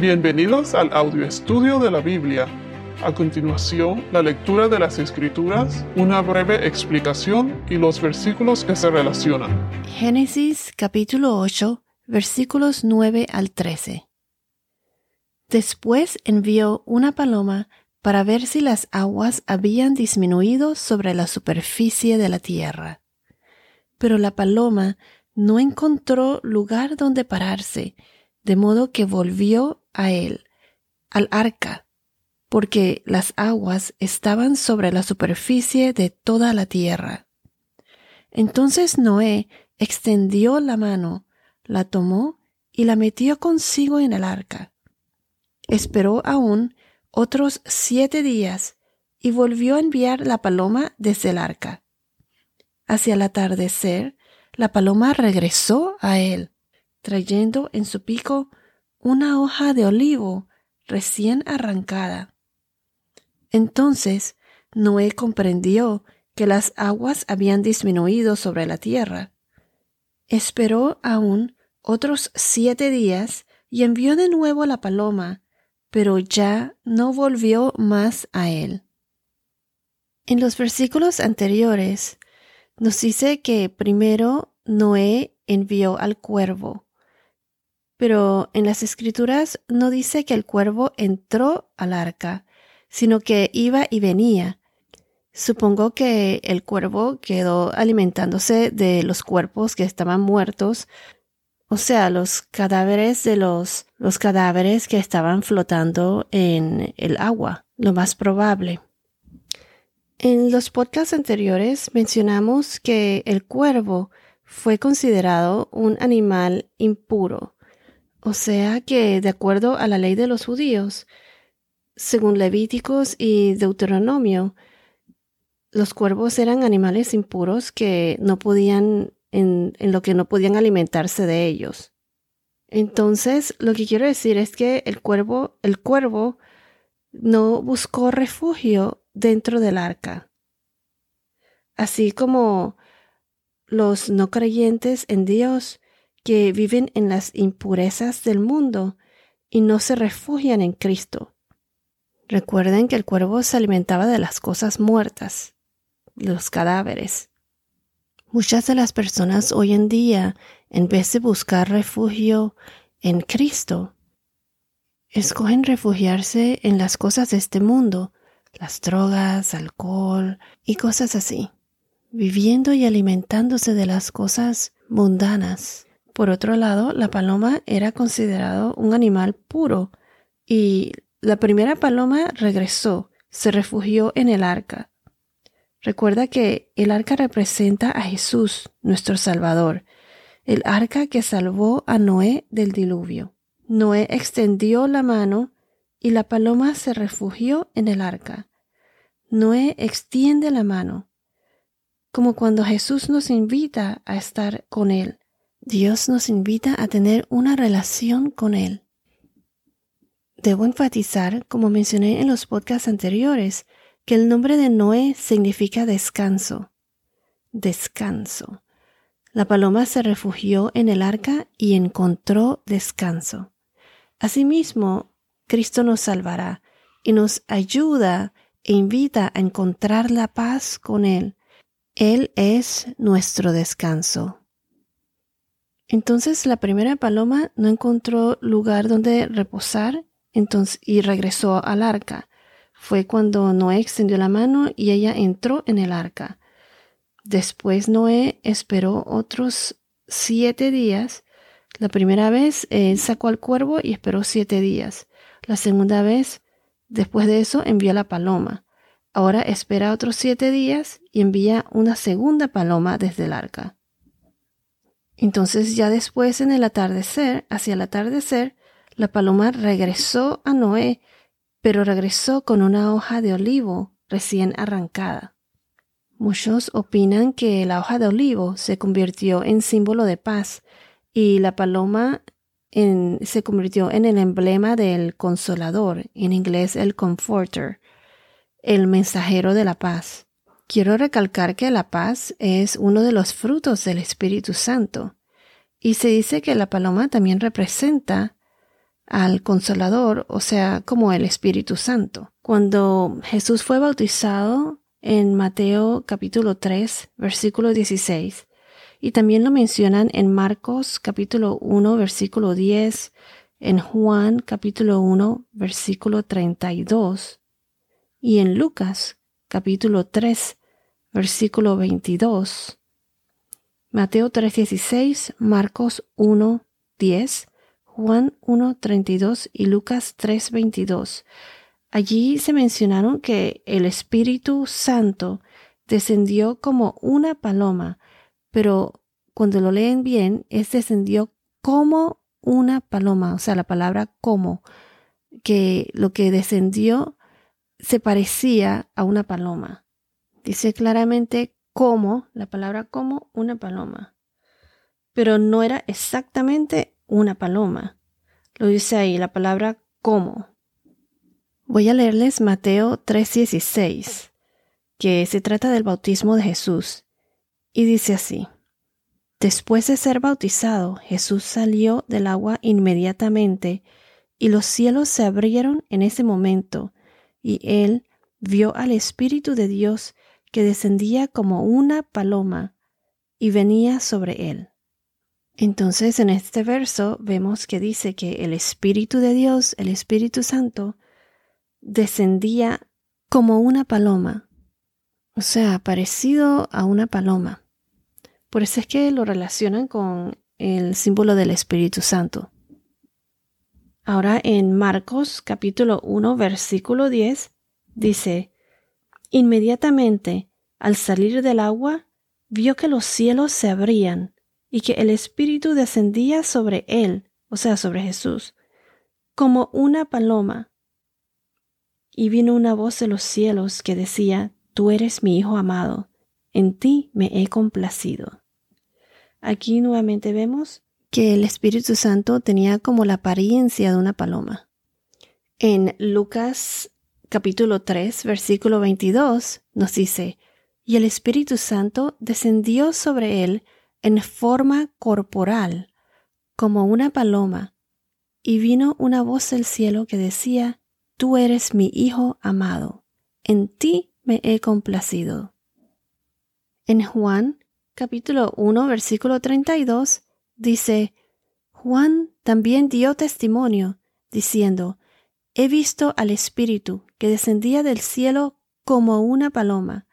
Bienvenidos al audio estudio de la Biblia. A continuación, la lectura de las Escrituras, una breve explicación y los versículos que se relacionan. Génesis capítulo 8, versículos 9 al 13. Después envió una paloma para ver si las aguas habían disminuido sobre la superficie de la tierra. Pero la paloma no encontró lugar donde pararse, de modo que volvió a él, al arca, porque las aguas estaban sobre la superficie de toda la tierra. Entonces Noé extendió la mano, la tomó y la metió consigo en el arca. Esperó aún otros siete días y volvió a enviar la paloma desde el arca. Hacia el atardecer, la paloma regresó a él, trayendo en su pico una hoja de olivo recién arrancada. Entonces Noé comprendió que las aguas habían disminuido sobre la tierra. Esperó aún otros siete días y envió de nuevo la paloma, pero ya no volvió más a él. En los versículos anteriores nos dice que primero Noé envió al cuervo, pero en las escrituras no dice que el cuervo entró al arca, sino que iba y venía. Supongo que el cuervo quedó alimentándose de los cuerpos que estaban muertos, o sea, los cadáveres de los, los cadáveres que estaban flotando en el agua, lo más probable. En los podcasts anteriores mencionamos que el cuervo fue considerado un animal impuro, o sea que, de acuerdo a la ley de los judíos, según Levíticos y Deuteronomio, los cuervos eran animales impuros que no podían, en, lo que no podían alimentarse de ellos. Entonces, lo que quiero decir es que el cuervo, el cuervo no buscó refugio dentro del arca. Así como los no creyentes en Dios que viven en las impurezas del mundo y no se refugian en Cristo. Recuerden que el cuervo se alimentaba de las cosas muertas, los cadáveres. Muchas de las personas hoy en día, en vez de buscar refugio en Cristo, escogen refugiarse en las cosas de este mundo, las drogas, alcohol y cosas así, viviendo y alimentándose de las cosas mundanas por otro lado, la paloma era considerado un animal puro y la primera paloma regresó, se refugió en el arca. Recuerda que el arca representa a Jesús, nuestro Salvador, el arca que salvó a Noé del diluvio. Noé extendió la mano y la paloma se refugió en el arca. Noé extiende la mano, como cuando Jesús nos invita a estar con Él. Dios nos invita a tener una relación con Él. Debo enfatizar, como mencioné en los podcasts anteriores, que el nombre de Noé significa descanso. Descanso. La paloma se refugió en el arca y encontró descanso. Asimismo, Cristo nos salvará y nos ayuda e invita a encontrar la paz con Él. Él es nuestro descanso. Entonces la primera paloma no encontró lugar donde reposar entonces, y regresó al arca. Fue cuando Noé extendió la mano y ella entró en el arca. Después Noé esperó otros siete días. La primera vez sacó al cuervo y esperó siete días. La segunda vez, después de eso, envió la paloma. Ahora espera otros siete días y envía una segunda paloma desde el arca. Entonces ya después en el atardecer, hacia el atardecer, la paloma regresó a Noé, pero regresó con una hoja de olivo recién arrancada. Muchos opinan que la hoja de olivo se convirtió en símbolo de paz y la paloma se convirtió en el emblema del consolador, en inglés el comforter, el mensajero de la paz. Quiero recalcar que la paz es uno de los frutos del Espíritu Santo. Y se dice que la paloma también representa al Consolador, o sea, como el Espíritu Santo. Cuando Jesús fue bautizado en Mateo capítulo 3, versículo 16, y también lo mencionan en Marcos capítulo 1, versículo 10, en Juan capítulo 1, versículo 32, y en Lucas capítulo 3, versículo 22. Mateo 3:16, Marcos 1:10, Juan 1:32 y Lucas 3:22. Allí se mencionaron que el Espíritu Santo descendió como una paloma, pero cuando lo leen bien, es descendió como una paloma, o sea, la palabra como, que lo que descendió se parecía a una paloma. Dice claramente como, la palabra como, una paloma. Pero no era exactamente una paloma. Lo dice ahí, la palabra como. Voy a leerles Mateo 3:16, que se trata del bautismo de Jesús, y dice así. Después de ser bautizado, Jesús salió del agua inmediatamente, y los cielos se abrieron en ese momento, y él vio al Espíritu de Dios que descendía como una paloma y venía sobre él. Entonces en este verso vemos que dice que el Espíritu de Dios, el Espíritu Santo, descendía como una paloma, o sea, parecido a una paloma. Por eso es que lo relacionan con el símbolo del Espíritu Santo. Ahora en Marcos capítulo 1 versículo 10 dice, Inmediatamente, al salir del agua, vio que los cielos se abrían y que el Espíritu descendía sobre él, o sea, sobre Jesús, como una paloma. Y vino una voz de los cielos que decía, Tú eres mi Hijo amado, en ti me he complacido. Aquí nuevamente vemos que el Espíritu Santo tenía como la apariencia de una paloma. En Lucas capítulo 3, versículo 22, nos dice, y el Espíritu Santo descendió sobre él en forma corporal, como una paloma, y vino una voz del cielo que decía, Tú eres mi Hijo amado, en ti me he complacido. En Juan capítulo 1 versículo 32 dice, Juan también dio testimonio, diciendo, He visto al Espíritu que descendía del cielo como una paloma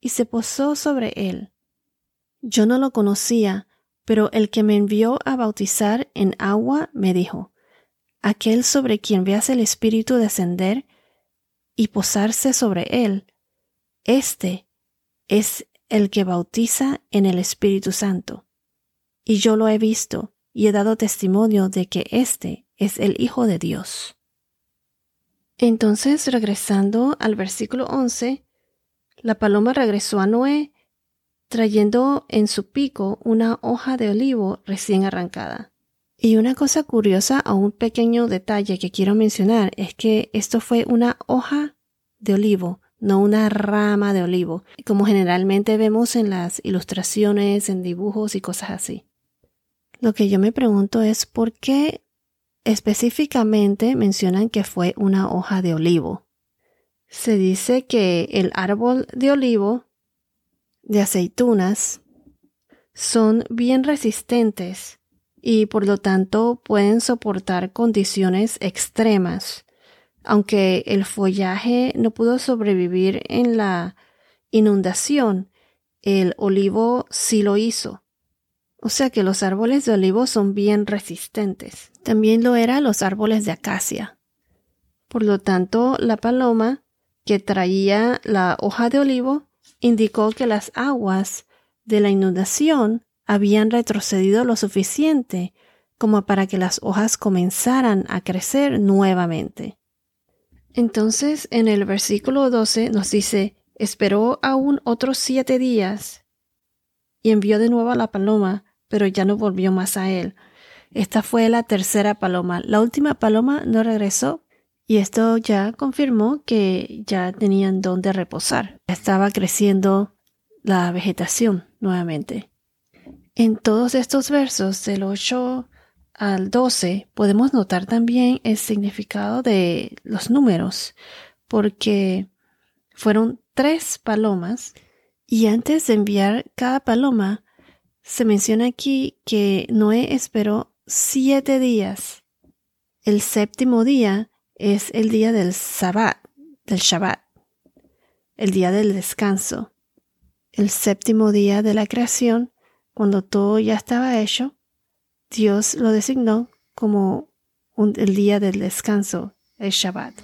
y se posó sobre él. Yo no lo conocía, pero el que me envió a bautizar en agua me dijo, aquel sobre quien veas el Espíritu descender y posarse sobre él, este es el que bautiza en el Espíritu Santo. Y yo lo he visto y he dado testimonio de que éste es el Hijo de Dios. Entonces, regresando al versículo 11, la paloma regresó a Noé, trayendo en su pico una hoja de olivo recién arrancada. Y una cosa curiosa o un pequeño detalle que quiero mencionar es que esto fue una hoja de olivo, no una rama de olivo, como generalmente vemos en las ilustraciones, en dibujos y cosas así. Lo que yo me pregunto es por qué Específicamente mencionan que fue una hoja de olivo. Se dice que el árbol de olivo de aceitunas son bien resistentes y por lo tanto pueden soportar condiciones extremas. Aunque el follaje no pudo sobrevivir en la inundación, el olivo sí lo hizo. O sea que los árboles de olivo son bien resistentes. También lo eran los árboles de acacia. Por lo tanto, la paloma que traía la hoja de olivo indicó que las aguas de la inundación habían retrocedido lo suficiente como para que las hojas comenzaran a crecer nuevamente. Entonces, en el versículo 12 nos dice, esperó aún otros siete días y envió de nuevo a la paloma pero ya no volvió más a él. Esta fue la tercera paloma. La última paloma no regresó y esto ya confirmó que ya tenían donde reposar. Estaba creciendo la vegetación nuevamente. En todos estos versos, del 8 al 12 podemos notar también el significado de los números, porque fueron tres palomas y antes de enviar cada paloma, se menciona aquí que Noé esperó siete días. El séptimo día es el día del Sabbat, del Shabbat, el día del descanso. El séptimo día de la creación, cuando todo ya estaba hecho, Dios lo designó como el día del descanso, el Shabbat.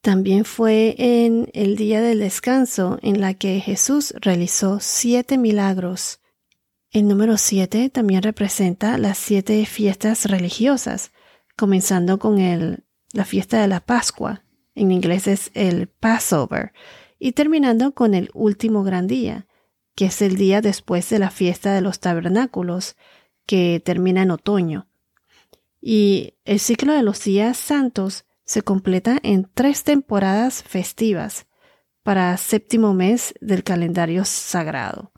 También fue en el día del descanso en la que Jesús realizó siete milagros. El número siete también representa las siete fiestas religiosas, comenzando con la fiesta de la Pascua, en inglés es el Passover, y terminando con el último gran día, que es el día después de la fiesta de los tabernáculos, que termina en otoño. Y el ciclo de los días santos se completa en tres temporadas festivas para séptimo mes del calendario sagrado.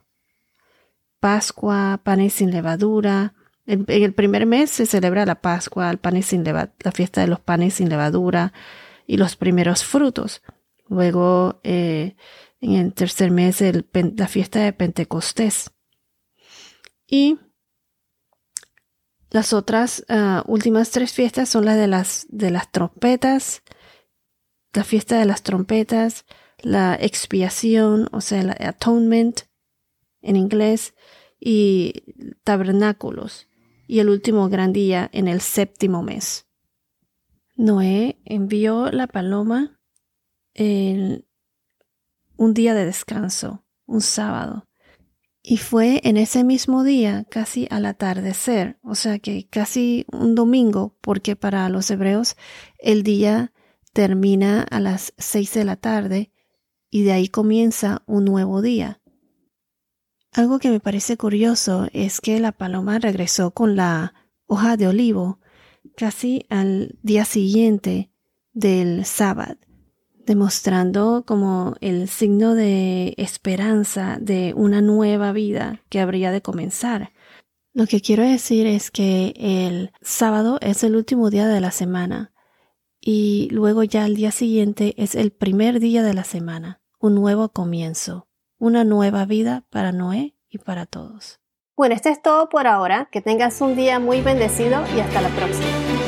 Pascua, panes sin levadura. En, el primer mes se celebra la Pascua, el sin la fiesta de los panes sin levadura y los primeros frutos. Luego, eh, en el tercer mes, la fiesta de Pentecostés. Y las otras ah, últimas tres fiestas son las de las, de las trompetas, la fiesta de las trompetas, la expiación, o sea, el atonement en inglés, y tabernáculos, y el último gran día en el séptimo mes. Noé envió la paloma en un día de descanso, un sábado, y fue en ese mismo día, casi al atardecer, o sea que casi un domingo, porque para los hebreos el día termina a las seis de la tarde y de ahí comienza un nuevo día. Algo que me parece curioso es que la paloma regresó con la hoja de olivo casi al día siguiente del sábado demostrando como el signo de esperanza de una nueva vida que habría de comenzar. Lo que quiero decir es que el sábado es el último día de la semana y luego ya el día siguiente es el primer día de la semana, un nuevo comienzo, una nueva vida para Noé y para todos. Bueno, esto es todo por ahora. Que tengas un día muy bendecido y hasta la próxima.